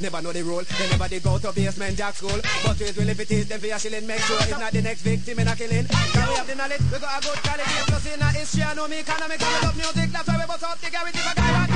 never know the rule. They never did go to basement jack school. But it really if it is, then for a shilling, make sure it's not the next victim in a killing. Can we have the knowledge? We got a good quality. Plus in a history, I know me economic, and we love music. That's why we bust up the garage if a guy